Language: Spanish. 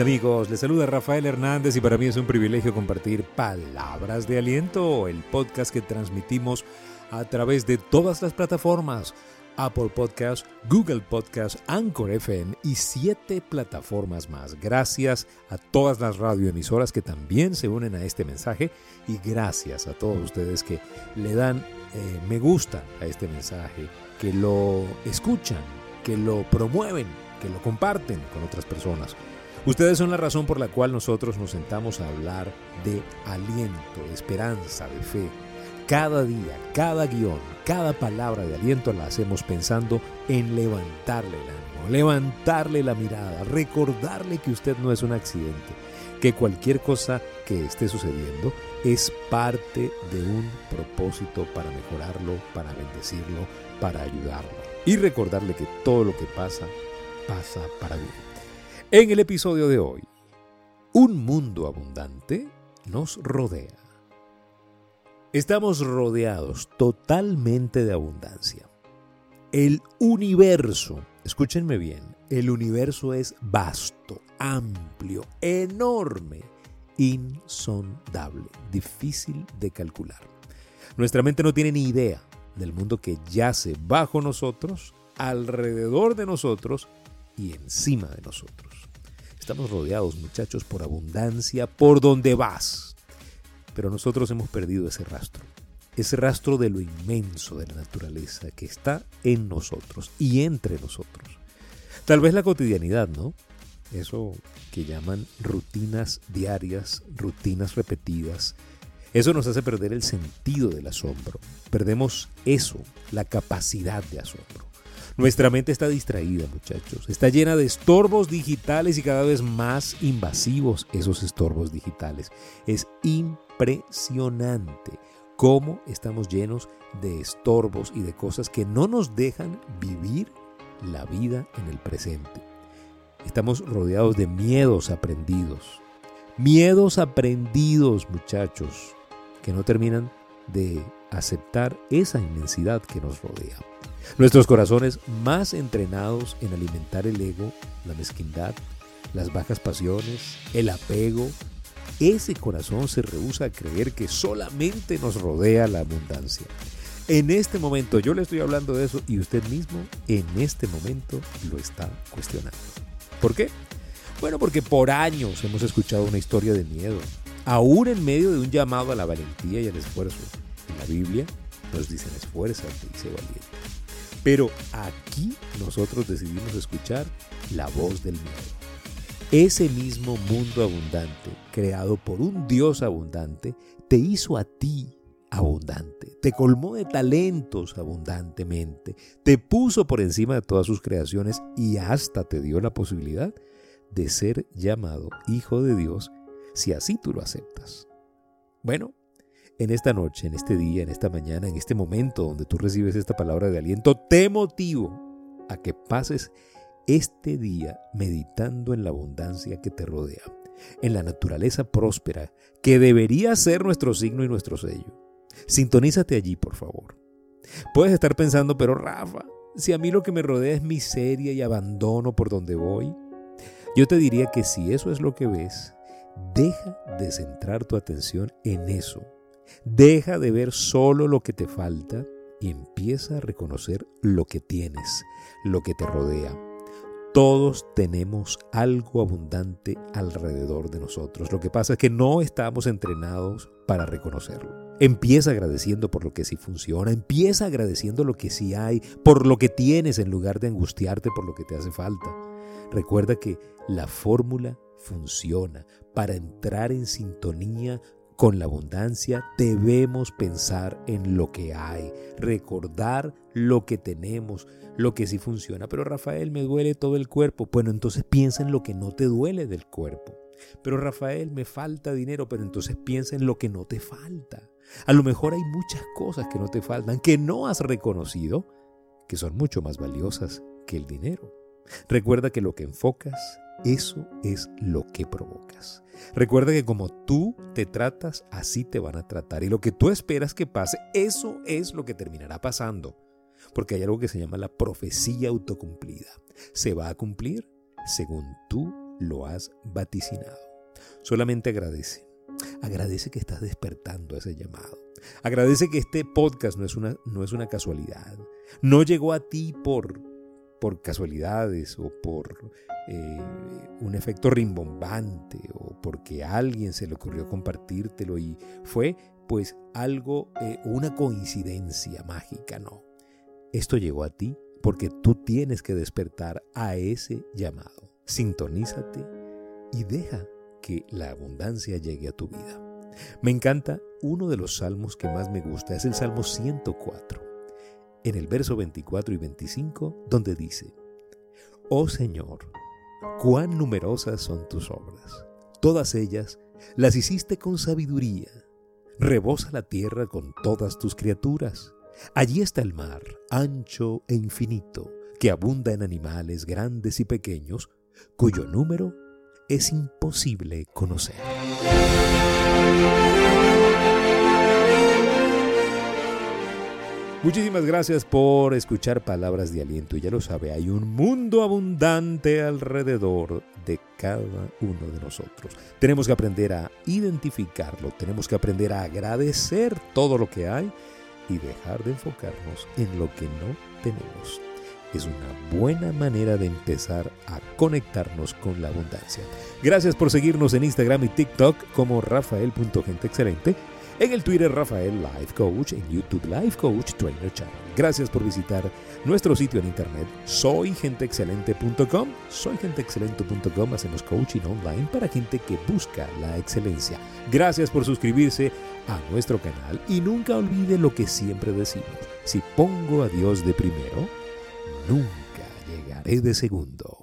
amigos, les saluda Rafael Hernández y para mí es un privilegio compartir Palabras de Aliento, el podcast que transmitimos a través de todas las plataformas, Apple Podcast, Google Podcast, Anchor FM y siete plataformas más. Gracias a todas las radioemisoras que también se unen a este mensaje y gracias a todos ustedes que le dan eh, me gusta a este mensaje, que lo escuchan, que lo promueven, que lo comparten con otras personas. Ustedes son la razón por la cual nosotros nos sentamos a hablar de aliento, de esperanza, de fe. Cada día, cada guion, cada palabra de aliento la hacemos pensando en levantarle el ánimo, levantarle la mirada, recordarle que usted no es un accidente, que cualquier cosa que esté sucediendo es parte de un propósito para mejorarlo, para bendecirlo, para ayudarlo. Y recordarle que todo lo que pasa, pasa para bien. En el episodio de hoy, un mundo abundante nos rodea. Estamos rodeados totalmente de abundancia. El universo, escúchenme bien, el universo es vasto, amplio, enorme, insondable, difícil de calcular. Nuestra mente no tiene ni idea del mundo que yace bajo nosotros, alrededor de nosotros y encima de nosotros. Estamos rodeados, muchachos, por abundancia por donde vas. Pero nosotros hemos perdido ese rastro. Ese rastro de lo inmenso de la naturaleza que está en nosotros y entre nosotros. Tal vez la cotidianidad, ¿no? Eso que llaman rutinas diarias, rutinas repetidas. Eso nos hace perder el sentido del asombro. Perdemos eso, la capacidad de asombro. Nuestra mente está distraída, muchachos. Está llena de estorbos digitales y cada vez más invasivos esos estorbos digitales. Es impresionante cómo estamos llenos de estorbos y de cosas que no nos dejan vivir la vida en el presente. Estamos rodeados de miedos aprendidos. Miedos aprendidos, muchachos, que no terminan de aceptar esa inmensidad que nos rodea. Nuestros corazones más entrenados en alimentar el ego, la mezquindad, las bajas pasiones, el apego, ese corazón se rehúsa a creer que solamente nos rodea la abundancia. En este momento yo le estoy hablando de eso y usted mismo en este momento lo está cuestionando. ¿Por qué? Bueno, porque por años hemos escuchado una historia de miedo, aún en medio de un llamado a la valentía y al esfuerzo. En la Biblia nos dicen esfuérzate dice valiente. Pero aquí nosotros decidimos escuchar la voz del miedo. Ese mismo mundo abundante, creado por un Dios abundante, te hizo a ti abundante, te colmó de talentos abundantemente, te puso por encima de todas sus creaciones y hasta te dio la posibilidad de ser llamado hijo de Dios si así tú lo aceptas. Bueno, en esta noche, en este día, en esta mañana, en este momento donde tú recibes esta palabra de aliento, te motivo a que pases este día meditando en la abundancia que te rodea, en la naturaleza próspera que debería ser nuestro signo y nuestro sello. Sintonízate allí, por favor. Puedes estar pensando, pero Rafa, si a mí lo que me rodea es miseria y abandono por donde voy, yo te diría que si eso es lo que ves, deja de centrar tu atención en eso. Deja de ver solo lo que te falta y empieza a reconocer lo que tienes, lo que te rodea. Todos tenemos algo abundante alrededor de nosotros. Lo que pasa es que no estamos entrenados para reconocerlo. Empieza agradeciendo por lo que sí funciona, empieza agradeciendo lo que sí hay, por lo que tienes en lugar de angustiarte por lo que te hace falta. Recuerda que la fórmula funciona. Para entrar en sintonía con la abundancia debemos pensar en lo que hay, recordar lo que tenemos, lo que sí funciona. Pero Rafael, me duele todo el cuerpo. Bueno, entonces piensa en lo que no te duele del cuerpo. Pero Rafael, me falta dinero, pero entonces piensa en lo que no te falta. A lo mejor hay muchas cosas que no te faltan, que no has reconocido, que son mucho más valiosas que el dinero. Recuerda que lo que enfocas, eso es lo que provocas. Recuerda que como tú te tratas, así te van a tratar. Y lo que tú esperas que pase, eso es lo que terminará pasando. Porque hay algo que se llama la profecía autocumplida. Se va a cumplir según tú lo has vaticinado. Solamente agradece. Agradece que estás despertando ese llamado. Agradece que este podcast no es una, no es una casualidad. No llegó a ti por, por casualidades o por eh, un efecto rimbombante o porque a alguien se le ocurrió compartírtelo y fue pues algo, eh, una coincidencia mágica, no. Esto llegó a ti porque tú tienes que despertar a ese llamado. Sintonízate y deja que la abundancia llegue a tu vida. Me encanta uno de los salmos que más me gusta, es el Salmo 104, en el verso 24 y 25, donde dice, Oh Señor, cuán numerosas son tus obras, todas ellas las hiciste con sabiduría, rebosa la tierra con todas tus criaturas. Allí está el mar, ancho e infinito, que abunda en animales grandes y pequeños, cuyo número es imposible conocer. Muchísimas gracias por escuchar palabras de aliento. Ya lo sabe, hay un mundo abundante alrededor de cada uno de nosotros. Tenemos que aprender a identificarlo, tenemos que aprender a agradecer todo lo que hay y dejar de enfocarnos en lo que no tenemos es una buena manera de empezar a conectarnos con la abundancia. Gracias por seguirnos en Instagram y TikTok como rafael.genteexcelente, en el Twitter Rafael Life Coach, en YouTube Life Coach Trainer Channel. Gracias por visitar nuestro sitio en internet soygenteexcelente.com. Soygenteexcelente.com hacemos coaching online para gente que busca la excelencia. Gracias por suscribirse a nuestro canal y nunca olvide lo que siempre decimos. Si pongo a Dios de primero, nunca llegaré de segundo.